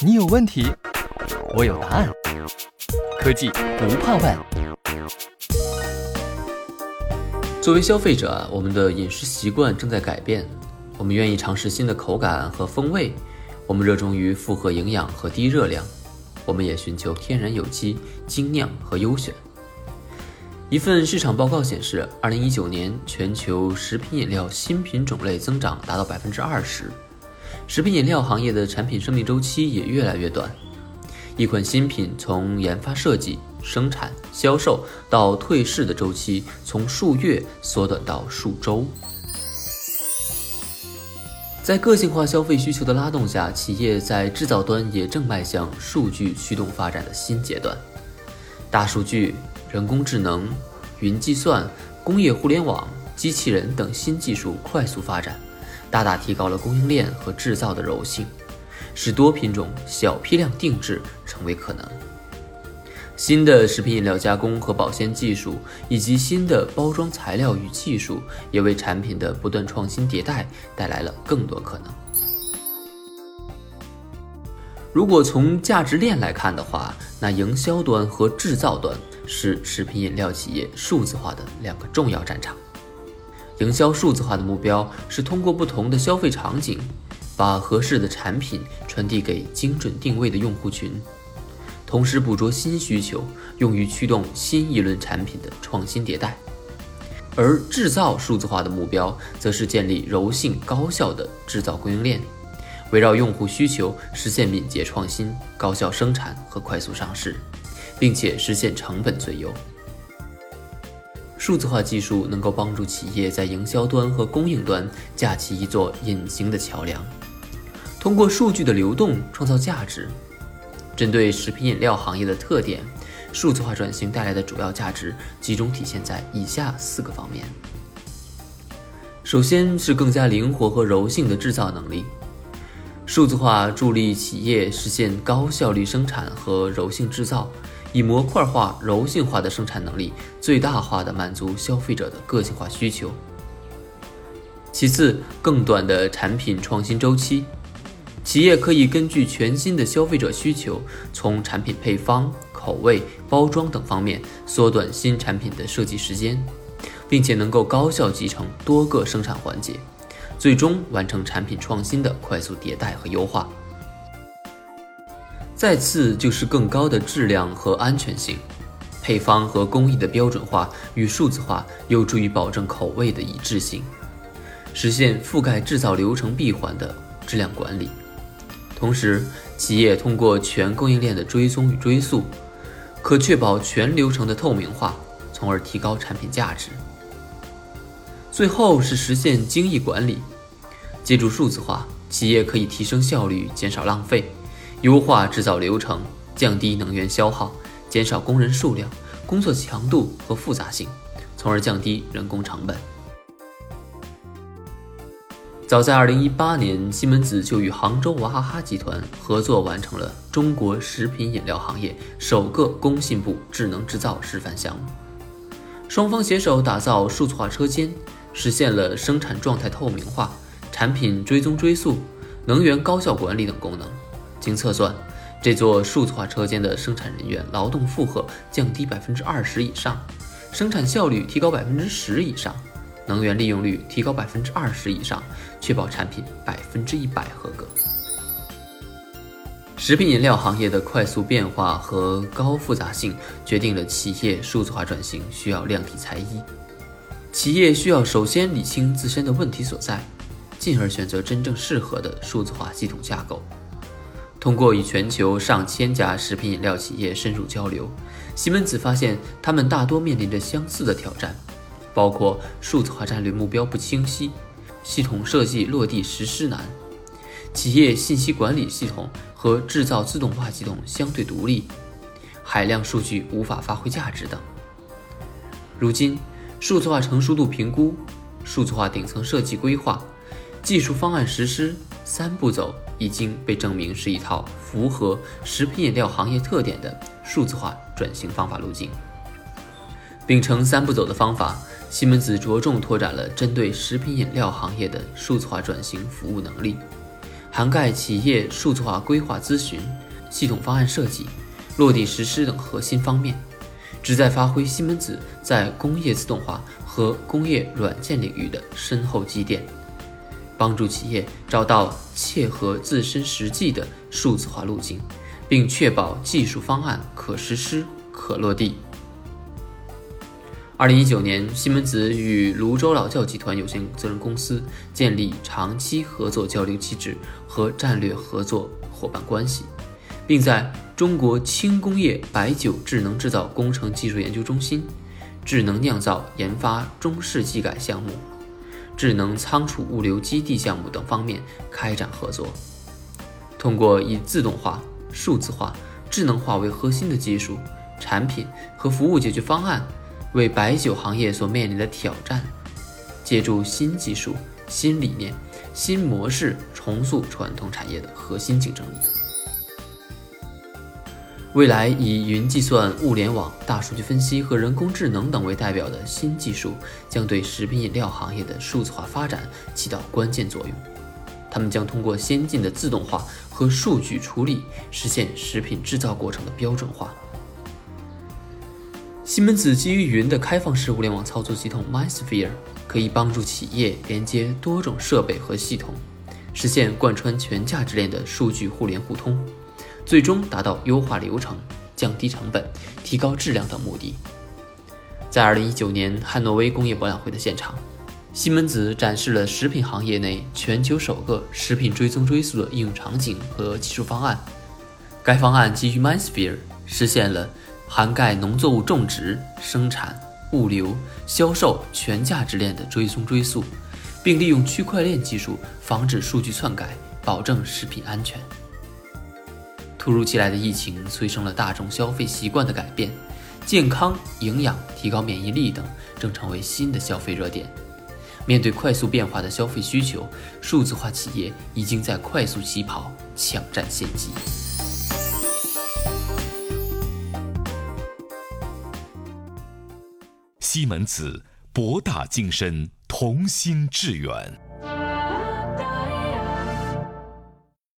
你有问题，我有答案。科技不怕问。作为消费者，我们的饮食习惯正在改变，我们愿意尝试新的口感和风味，我们热衷于复合营养和低热量，我们也寻求天然有机、精酿和优选。一份市场报告显示，二零一九年全球食品饮料新品种类增长达到百分之二十，食品饮料行业的产品生命周期也越来越短。一款新品从研发设计、生产、销售到退市的周期，从数月缩短到数周。在个性化消费需求的拉动下，企业在制造端也正迈向数据驱动发展的新阶段。大数据、人工智能、云计算、工业互联网、机器人等新技术快速发展，大大提高了供应链和制造的柔性。使多品种、小批量定制成为可能。新的食品饮料加工和保鲜技术，以及新的包装材料与技术，也为产品的不断创新迭代带来了更多可能。如果从价值链来看的话，那营销端和制造端是食品饮料企业数字化的两个重要战场。营销数字化的目标是通过不同的消费场景。把合适的产品传递给精准定位的用户群，同时捕捉新需求，用于驱动新一轮产品的创新迭代。而制造数字化的目标，则是建立柔性高效的制造供应链，围绕用户需求实现敏捷创新、高效生产和快速上市，并且实现成本最优。数字化技术能够帮助企业在营销端和供应端架起一座隐形的桥梁。通过数据的流动创造价值。针对食品饮料行业的特点，数字化转型带来的主要价值集中体现在以下四个方面。首先是更加灵活和柔性的制造能力。数字化助力企业实现高效率生产和柔性制造，以模块化、柔性化的生产能力，最大化的满足消费者的个性化需求。其次，更短的产品创新周期。企业可以根据全新的消费者需求，从产品配方、口味、包装等方面缩短新产品的设计时间，并且能够高效集成多个生产环节，最终完成产品创新的快速迭代和优化。再次就是更高的质量和安全性，配方和工艺的标准化与数字化有助于保证口味的一致性，实现覆盖制造流程闭环的质量管理。同时，企业通过全供应链的追踪与追溯，可确保全流程的透明化，从而提高产品价值。最后是实现精益管理，借助数字化，企业可以提升效率，减少浪费，优化制造流程，降低能源消耗，减少工人数量、工作强度和复杂性，从而降低人工成本。早在2018年，西门子就与杭州娃哈哈集团合作完成了中国食品饮料行业首个工信部智能制造示范项目。双方携手打造数字化车间，实现了生产状态透明化、产品追踪追溯、能源高效管理等功能。经测算，这座数字化车间的生产人员劳动负荷降低百分之二十以上，生产效率提高百分之十以上。能源利用率提高百分之二十以上，确保产品百分之一百合格。食品饮料行业的快速变化和高复杂性，决定了企业数字化转型需要量体裁衣。企业需要首先理清自身的问题所在，进而选择真正适合的数字化系统架构。通过与全球上千家食品饮料企业深入交流，西门子发现他们大多面临着相似的挑战。包括数字化战略目标不清晰，系统设计落地实施难，企业信息管理系统和制造自动化系统相对独立，海量数据无法发挥价值等。如今，数字化成熟度评估、数字化顶层设计规划、技术方案实施三步走已经被证明是一套符合食品饮料行业特点的数字化转型方法路径。秉承三步走的方法。西门子着重拓展了针对食品饮料行业的数字化转型服务能力，涵盖企业数字化规划咨询、系统方案设计、落地实施等核心方面，旨在发挥西门子在工业自动化和工业软件领域的深厚积淀，帮助企业找到切合自身实际的数字化路径，并确保技术方案可实施、可落地。二零一九年，西门子与泸州老窖集团有限责任公司建立长期合作交流机制和战略合作伙伴关系，并在中国轻工业白酒智能制造工程技术研究中心、智能酿造研发中试技改项目、智能仓储物流基地项目等方面开展合作。通过以自动化、数字化、智能化为核心的技术、产品和服务解决方案。为白酒行业所面临的挑战，借助新技术、新理念、新模式，重塑传统产业的核心竞争力。未来以云计算、物联网、大数据分析和人工智能等为代表的新技术，将对食品饮料行业的数字化发展起到关键作用。它们将通过先进的自动化和数据处理，实现食品制造过程的标准化。西门子基于云的开放式物联网操作系统 MySphere，可以帮助企业连接多种设备和系统，实现贯穿全价值链的数据互联互通，最终达到优化流程、降低成本、提高质量等目的。在2019年汉诺威工业博览会的现场，西门子展示了食品行业内全球首个食品追踪追溯的应用场景和技术方案。该方案基于 m i n s p h e r e 实现了。涵盖农作物种植、生产、物流、销售全价值链的追踪追溯，并利用区块链技术防止数据篡改，保证食品安全。突如其来的疫情催生了大众消费习惯的改变，健康、营养、提高免疫力等正成为新的消费热点。面对快速变化的消费需求，数字化企业已经在快速起跑，抢占先机。西门子，博大精深，同心致远。